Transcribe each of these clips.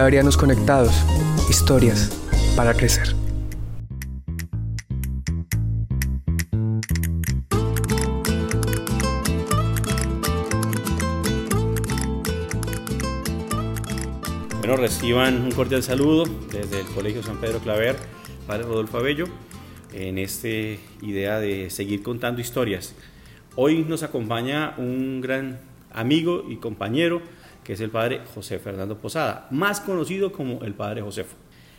Claverianos Conectados. Historias para crecer. Bueno, reciban un cordial saludo desde el Colegio San Pedro Claver, Padre Rodolfo Abello, en esta idea de seguir contando historias. Hoy nos acompaña un gran amigo y compañero, que es el Padre José Fernando Posada, más conocido como el Padre Josefo.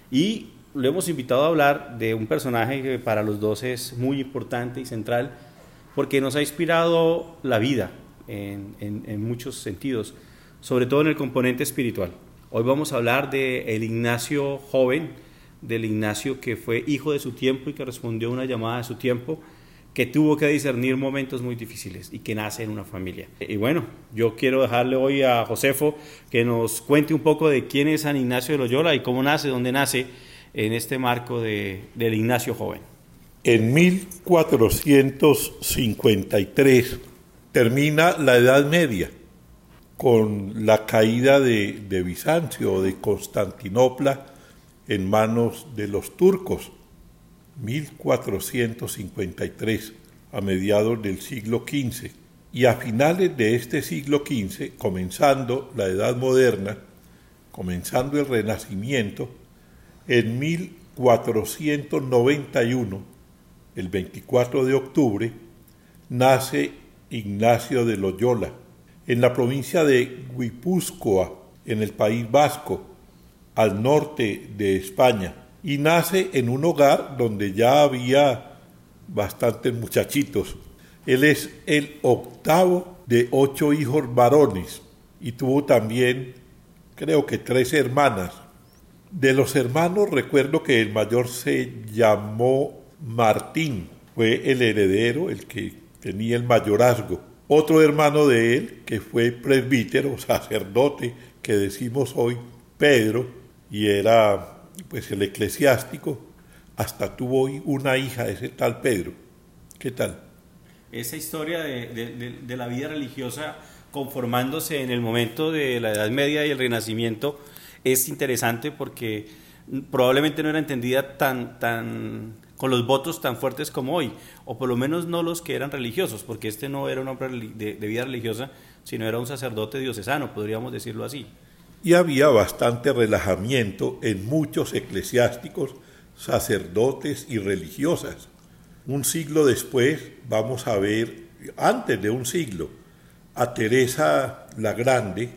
Y lo hemos invitado a hablar de un personaje que para los dos es muy importante y central, porque nos ha inspirado la vida en, en muchos sentidos, sobre todo en el componente espiritual. Hoy vamos a hablar de el Ignacio joven, del Ignacio que fue hijo de su tiempo y que respondió a una llamada de su tiempo, que tuvo que discernir momentos muy difíciles y que nace en una familia. Y bueno, yo quiero dejarle hoy a Josefo que nos cuente un poco de quién es San Ignacio de Loyola y cómo nace, dónde nace en este marco de, del Ignacio joven. En 1453 termina la Edad Media con la caída de, de Bizancio o de Constantinopla en manos de los turcos, 1453, a mediados del siglo XV. Y a finales de este siglo XV, comenzando la Edad Moderna, comenzando el Renacimiento, en 1491, el 24 de octubre, nace Ignacio de Loyola, en la provincia de Guipúzcoa, en el País Vasco, al norte de España, y nace en un hogar donde ya había bastantes muchachitos. Él es el octavo de ocho hijos varones y tuvo también, creo que tres hermanas. De los hermanos recuerdo que el mayor se llamó Martín, fue el heredero, el que tenía el mayorazgo. Otro hermano de él, que fue presbítero, sacerdote, que decimos hoy, Pedro, y era pues el eclesiástico, hasta tuvo una hija ese tal Pedro. ¿Qué tal? Esa historia de, la vida religiosa conformándose en el momento de la Edad Media y el Renacimiento es interesante porque probablemente no era entendida tan, tan con los votos tan fuertes como hoy, o por lo menos no los que eran religiosos, porque este no era un hombre de, de vida religiosa, sino era un sacerdote diocesano, podríamos decirlo así. Y había bastante relajamiento en muchos eclesiásticos, sacerdotes y religiosas. Un siglo después vamos a ver, antes de un siglo, a Teresa la Grande,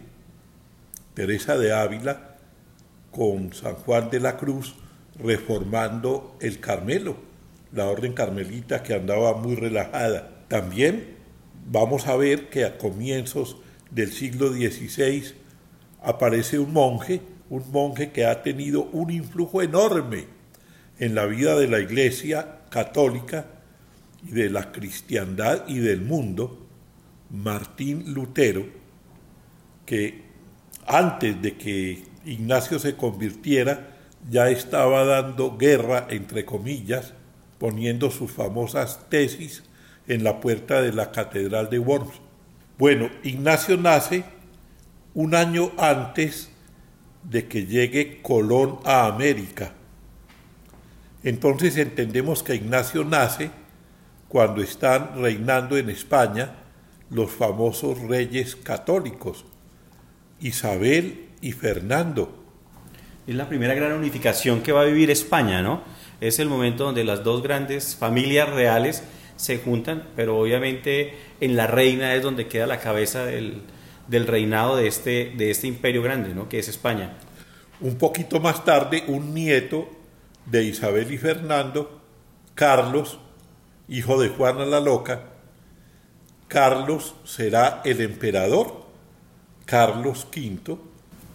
Teresa de Ávila, con San Juan de la Cruz, reformando el Carmelo, la orden carmelita que andaba muy relajada. También vamos a ver que a comienzos del siglo XVI aparece un monje, un monje que ha tenido un influjo enorme en la vida de la Iglesia católica y de la cristiandad y del mundo, Martín Lutero, que antes de que Ignacio se convirtiera, ya estaba dando guerra, entre comillas, poniendo sus famosas tesis en la puerta de la Catedral de Worms. Bueno, Ignacio nace un año antes de que llegue Colón a América. Entonces entendemos que Ignacio nace cuando están reinando en España los famosos reyes católicos, Isabel y Fernando es la primera gran unificación que va a vivir España, ¿no? Es el momento donde las dos grandes familias reales se juntan, pero obviamente en la reina es donde queda la cabeza del, del reinado de este, de este imperio grande, ¿no? Que es España. Un poquito más tarde, un nieto de Isabel y Fernando, Carlos, hijo de Juana la Loca, Carlos será el emperador, Carlos V,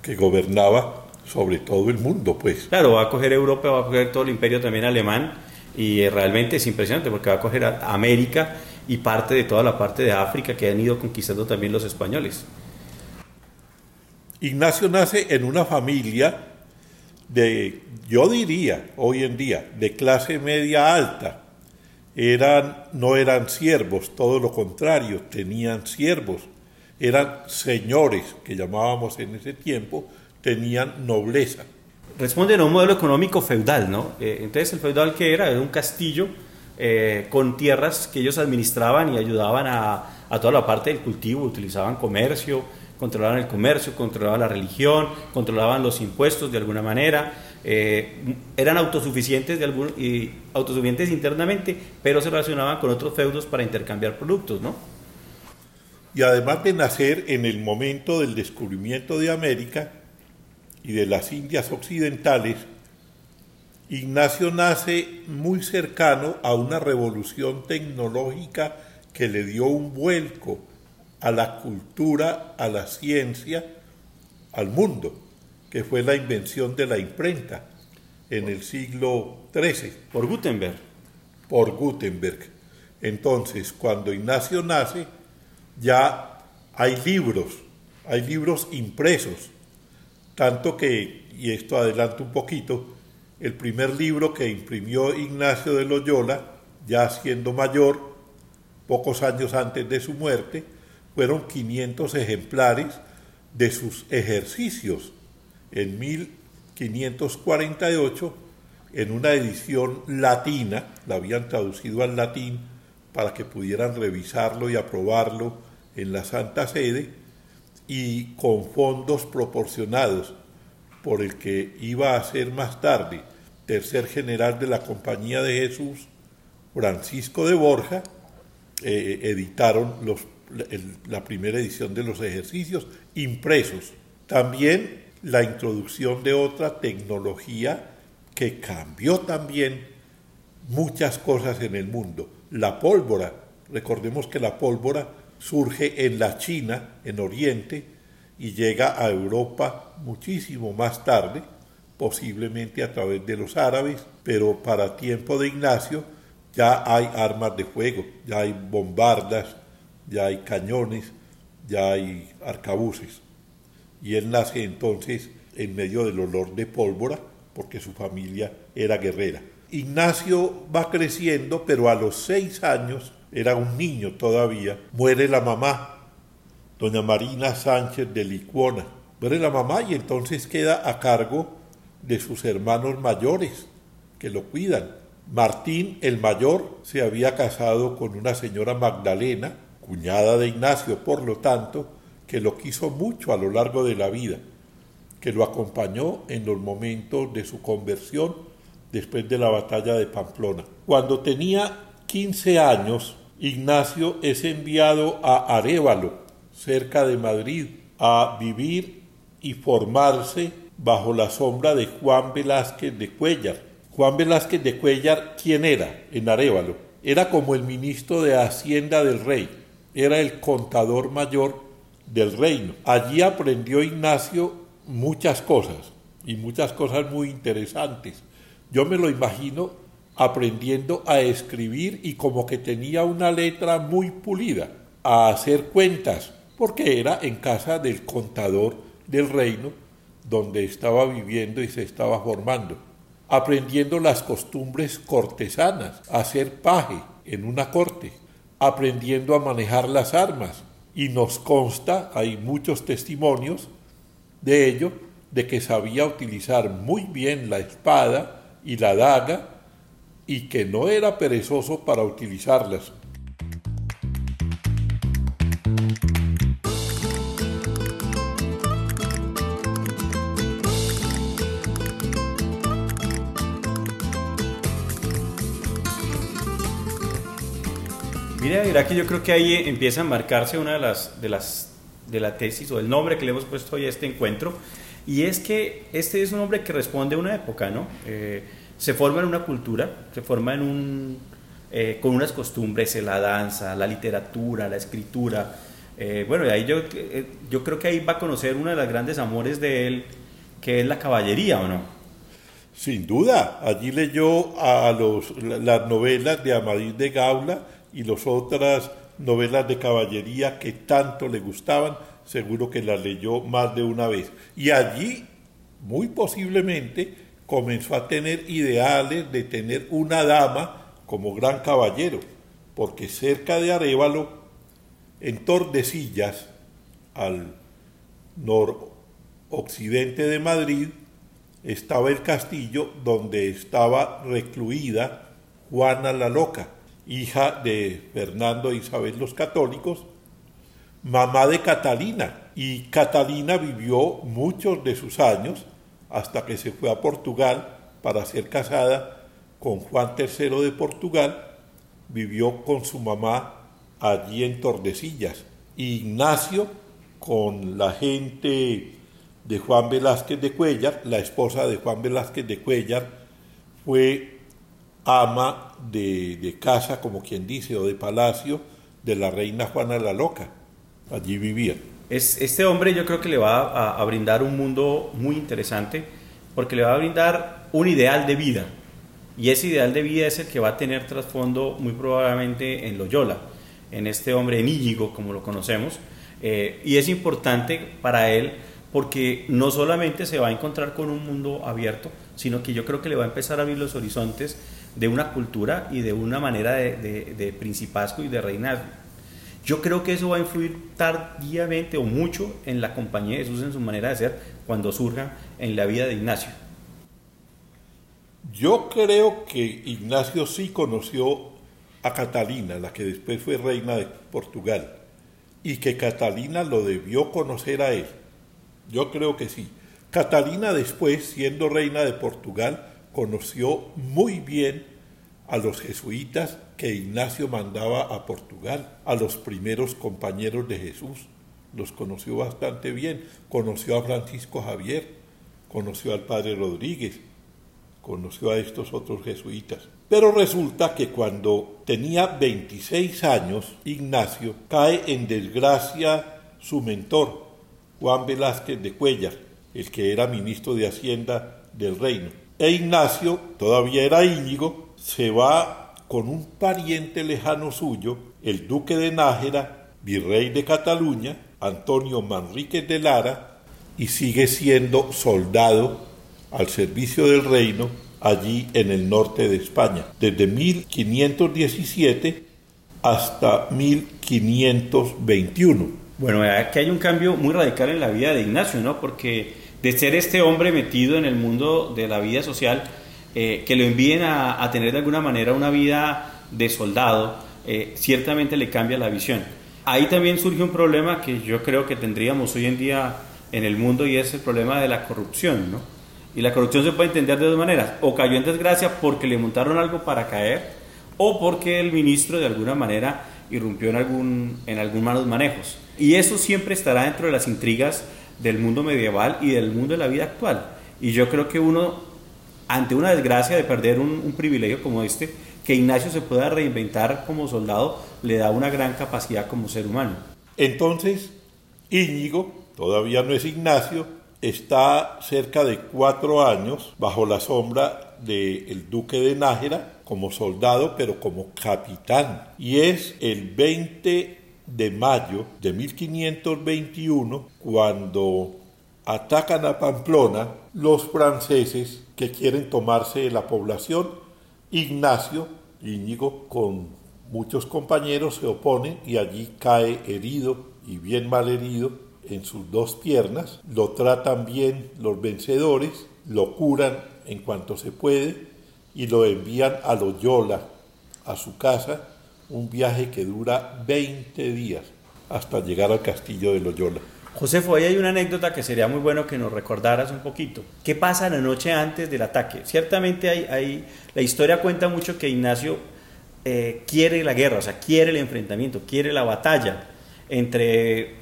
que gobernaba sobre todo el mundo, pues. Claro, va a coger Europa, va a coger todo el imperio también alemán y eh, realmente es impresionante porque va a coger a América y parte de toda la parte de África que han ido conquistando también los españoles. Ignacio nace en una familia de, yo diría, hoy en día, de clase media alta. Eran, no eran siervos, todo lo contrario, tenían siervos. Eran señores, que llamábamos en ese tiempo, tenían nobleza. Responden a un modelo económico feudal, ¿no? Eh, entonces el feudal que era, era un castillo eh, con tierras que ellos administraban y ayudaban a, a, toda la parte del cultivo, utilizaban comercio, controlaban el comercio, controlaban la religión, controlaban los impuestos de alguna manera, eh, eran autosuficientes, de algún, y autosuficientes internamente, pero se relacionaban con otros feudos para intercambiar productos, ¿no? Y además de nacer en el momento del descubrimiento de América y de las Indias Occidentales, Ignacio nace muy cercano a una revolución tecnológica que le dio un vuelco a la cultura, a la ciencia, al mundo, que fue la invención de la imprenta en el siglo XIII. Por Gutenberg. Por Gutenberg. Entonces, cuando Ignacio nace, ya hay libros, hay libros impresos, tanto que, y esto adelanto un poquito, el primer libro que imprimió Ignacio de Loyola, ya siendo mayor, pocos años antes de su muerte, fueron 500 ejemplares de sus ejercicios en 1548 en una edición latina, la habían traducido al latín para que pudieran revisarlo y aprobarlo en la Santa Sede y con fondos proporcionados por el que iba a ser más tarde tercer general de la Compañía de Jesús, Francisco de Borja, eh, editaron los, la primera edición de los ejercicios impresos. También la introducción de otra tecnología que cambió también muchas cosas en el mundo. La pólvora, recordemos que la pólvora surge en la China, en Oriente, y llega a Europa muchísimo más tarde, posiblemente a través de los árabes, pero para tiempo de Ignacio ya hay armas de fuego, ya hay bombardas, ya hay cañones, ya hay arcabuces. Y él nace entonces en medio del olor de pólvora, porque su familia era guerrera. Ignacio va creciendo, pero a los seis años, era un niño todavía, muere la mamá, doña Marina Sánchez de Licuona. Muere la mamá y entonces queda a cargo de sus hermanos mayores, que lo cuidan. Martín el mayor se había casado con una señora Magdalena, cuñada de Ignacio, por lo tanto, que lo quiso mucho a lo largo de la vida, que lo acompañó en los momentos de su conversión después de la batalla de Pamplona. Cuando tenía 15 años, Ignacio es enviado a Arevalo, cerca de Madrid, a vivir y formarse bajo la sombra de Juan Velázquez de Cuellar. Juan Velázquez de Cuellar, ¿quién era en Arevalo? Era como el ministro de Hacienda del rey, era el contador mayor del reino. Allí aprendió Ignacio muchas cosas y muchas cosas muy interesantes. Yo me lo imagino aprendiendo a escribir y como que tenía una letra muy pulida, a hacer cuentas, porque era en casa del contador del reino donde estaba viviendo y se estaba formando, aprendiendo las costumbres cortesanas, a ser paje en una corte, aprendiendo a manejar las armas. Y nos consta, hay muchos testimonios de ello, de que sabía utilizar muy bien la espada y la daga y que no era perezoso para utilizarlas. Mira, que yo creo que ahí empieza a marcarse una de las, de las de la tesis o el nombre que le hemos puesto hoy a este encuentro, y es que este es un hombre que responde a una época, ¿no? Eh, se forma en una cultura, se forma en un, eh, con unas costumbres, la danza, la literatura, la escritura. Eh, bueno, y ahí yo, yo creo que ahí va a conocer uno de los grandes amores de él, que es la caballería, ¿o no? Sin duda, allí leyó a los, las novelas de Amadís de Gaula, y las otras novelas de caballería que tanto le gustaban, seguro que las leyó más de una vez. Y allí, muy posiblemente, comenzó a tener ideales de tener una dama como gran caballero, porque cerca de Arevalo, en Tordesillas, al occidente de Madrid, estaba el castillo donde estaba recluida Juana la Loca, hija de Fernando e Isabel los Católicos, mamá de Catalina. Y Catalina vivió muchos de sus años hasta que se fue a Portugal para ser casada con Juan III de Portugal. Vivió con su mamá allí en Tordesillas. Ignacio con la gente de Juan Velázquez de Cuellar, la esposa de Juan Velázquez de Cuellar, fue ama de, casa, como quien dice, o de palacio de la reina Juana la Loca. Allí vivía. Es, este hombre yo creo que le va a, brindar un mundo muy interesante porque le va a brindar un ideal de vida. Y ese ideal de vida es el que va a tener trasfondo muy probablemente en Loyola, en este hombre, en Íñigo, como lo conocemos. Eh, y es importante para él porque no solamente se va a encontrar con un mundo abierto, sino que yo creo que le va a empezar a abrir los horizontes de una cultura y de una manera de, de, principazgo y de reinazgo. Yo creo que eso va a influir tardíamente o mucho en la compañía de Jesús, en su manera de ser, cuando surja en la vida de Ignacio. Yo creo que Ignacio sí conoció a Catalina, la que después fue reina de Portugal, y que Catalina lo debió conocer a él. Yo creo que sí. Catalina después, siendo reina de Portugal, conoció muy bien a los jesuitas que Ignacio mandaba a Portugal, a los primeros compañeros de Jesús. Los conoció bastante bien. Conoció a Francisco Javier, conoció al padre Rodríguez, conoció a estos otros jesuitas. Pero resulta que cuando tenía 26 años, Ignacio cae en desgracia su mentor, Juan Velázquez de Cuellar, el que era ministro de Hacienda del reino. E Ignacio, todavía era Íñigo, se va con un pariente lejano suyo, el duque de Nájera, virrey de Cataluña, Antonio Manríquez de Lara, y sigue siendo soldado al servicio del reino allí en el norte de España, desde 1517 hasta 1521. Bueno, aquí hay un cambio muy radical en la vida de Ignacio, ¿no? Porque de ser este hombre metido en el mundo de la vida social, eh, que lo envíen a, tener de alguna manera una vida de soldado, eh, ciertamente le cambia la visión. Ahí también surge un problema que yo creo que tendríamos hoy en día en el mundo y es el problema de la corrupción, ¿no? Y la corrupción se puede entender de dos maneras. O cayó en desgracia porque le montaron algo para caer, o porque el ministro de alguna manera irrumpió en algún, en algún malos manejos. Y eso siempre estará dentro de las intrigas del mundo medieval y del mundo de la vida actual. Y yo creo que uno, ante una desgracia de perder un, privilegio como este, que Ignacio se pueda reinventar como soldado, le da una gran capacidad como ser humano. Entonces, Íñigo, todavía no es Ignacio, está cerca de cuatro años bajo la sombra del duque de Nájera como soldado, pero como capitán. Y es el 20 de mayo de 1521 cuando atacan a Pamplona los franceses que quieren tomarse la población. Ignacio Íñigo con muchos compañeros se opone y allí cae herido y bien mal herido en sus dos piernas, lo tratan bien los vencedores, lo curan en cuanto se puede y lo envían a Loyola, a su casa, un viaje que dura 20 días hasta llegar al castillo de Loyola. Josefo, ahí hay una anécdota que sería muy bueno que nos recordaras un poquito. ¿Qué pasa la noche antes del ataque? Ciertamente hay, la historia cuenta mucho que Ignacio eh, quiere la guerra, o sea, quiere el enfrentamiento, quiere la batalla entre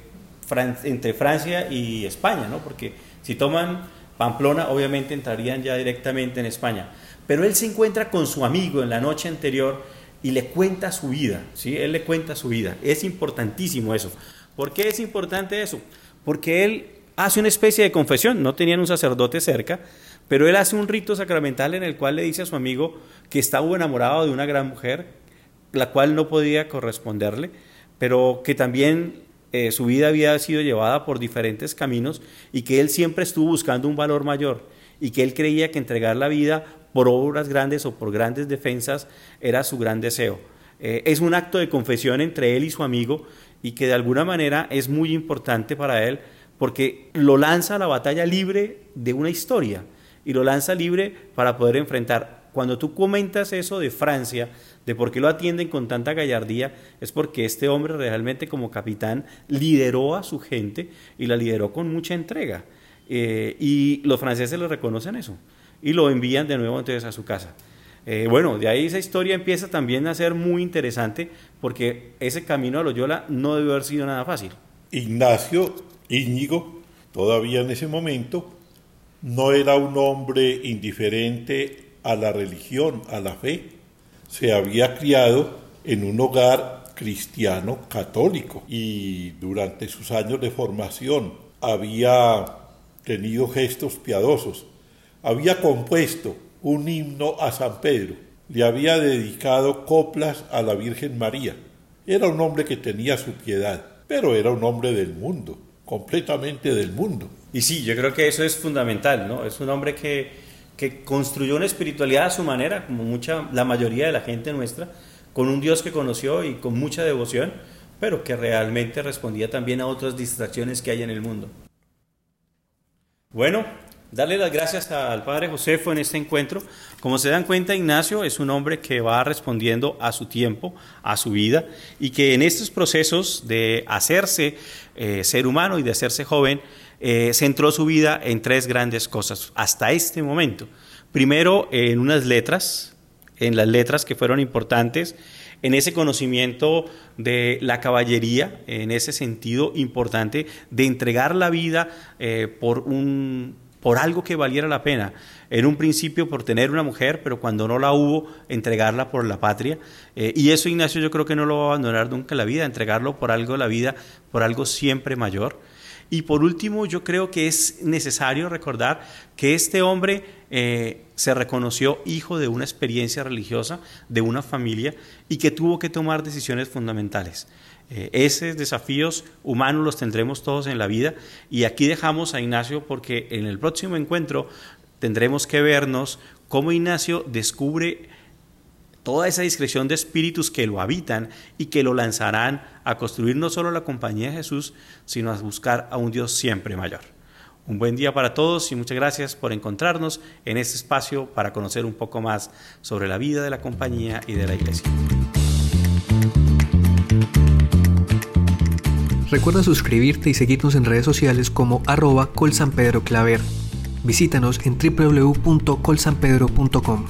entre Francia y España, ¿no? Porque si toman Pamplona, obviamente entrarían ya directamente en España. Pero él se encuentra con su amigo en la noche anterior y le cuenta su vida, ¿sí? Él le cuenta su vida. Es importantísimo eso. ¿Por qué es importante eso? Porque él hace una especie de confesión, no tenían un sacerdote cerca, pero él hace un rito sacramental en el cual le dice a su amigo que estaba enamorado de una gran mujer, la cual no podía corresponderle, pero que también eh, su vida había sido llevada por diferentes caminos y que él siempre estuvo buscando un valor mayor y que él creía que entregar la vida por obras grandes o por grandes defensas era su gran deseo. Eh, es un acto de confesión entre él y su amigo y que de alguna manera es muy importante para él porque lo lanza a la batalla libre de una historia y lo lanza libre para poder enfrentar. Cuando tú comentas eso de Francia, de por qué lo atienden con tanta gallardía, es porque este hombre realmente como capitán lideró a su gente y la lideró con mucha entrega. Eh, y los franceses le reconocen eso y lo envían de nuevo entonces a su casa. Eh, bueno, de ahí esa historia empieza también a ser muy interesante porque ese camino a Loyola no debió haber sido nada fácil. Ignacio Íñigo, todavía en ese momento, no era un hombre indiferente a la religión, a la fe. Se había criado en un hogar cristiano católico y durante sus años de formación había tenido gestos piadosos. Había compuesto un himno a San Pedro, le había dedicado coplas a la Virgen María. Era un hombre que tenía su piedad, pero era un hombre del mundo, completamente del mundo. Y sí, yo creo que eso es fundamental, ¿no? Es un hombre que, que construyó una espiritualidad a su manera, como mucha, la mayoría de la gente nuestra, con un Dios que conoció y con mucha devoción, pero que realmente respondía también a otras distracciones que hay en el mundo. Bueno, darle las gracias al Padre Josefo en este encuentro. Como se dan cuenta, Ignacio es un hombre que va respondiendo a su tiempo, a su vida, y que en estos procesos de hacerse eh, ser humano y de hacerse joven, eh, centró su vida en tres grandes cosas hasta este momento. Primero, en unas letras, en las letras que fueron importantes, en ese conocimiento de la caballería, en ese sentido importante de entregar la vida eh, por un por algo que valiera la pena. En un principio por tener una mujer, pero cuando no la hubo, entregarla por la patria. Eh, y eso Ignacio yo creo que no lo va a abandonar nunca en la vida, entregarlo por algo la vida, por algo siempre mayor. Y por último, yo creo que es necesario recordar que este hombre eh, se reconoció hijo de una experiencia religiosa, de una familia, y que tuvo que tomar decisiones fundamentales. Eh, esos desafíos humanos los tendremos todos en la vida y aquí dejamos a Ignacio porque en el próximo encuentro tendremos que vernos cómo Ignacio descubre toda esa discreción de espíritus que lo habitan y que lo lanzarán a construir no solo la compañía de Jesús, sino a buscar a un Dios siempre mayor. Un buen día para todos y muchas gracias por encontrarnos en este espacio para conocer un poco más sobre la vida de la compañía y de la iglesia. Recuerda suscribirte y seguirnos en redes sociales como arroba colsanpedroclaver. Visítanos en www.colsanpedro.com.